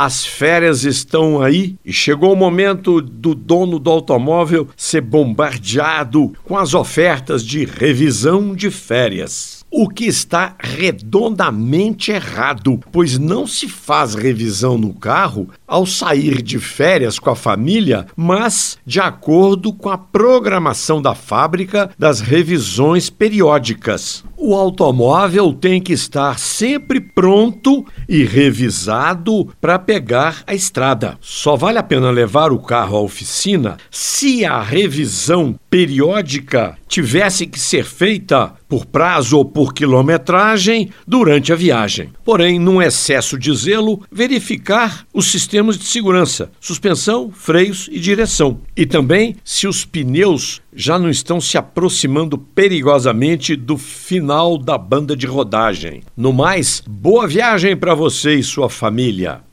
As férias estão aí e chegou o momento do dono do automóvel ser bombardeado com as ofertas de revisão de férias. O que está redondamente errado, pois não se faz revisão no carro ao sair de férias com a família, mas de acordo com a programação da fábrica das revisões periódicas. O automóvel tem que estar sempre pronto e revisado para pegar a estrada. Só vale a pena levar o carro à oficina se a revisão periódica tivesse que ser feita por prazo ou por quilometragem durante a viagem. Porém, num excesso de zelo, verificar os sistemas de segurança, suspensão, freios e direção. E também se os pneus já não estão se aproximando perigosamente do final da banda de rodagem. No mais, boa viagem para você e sua família.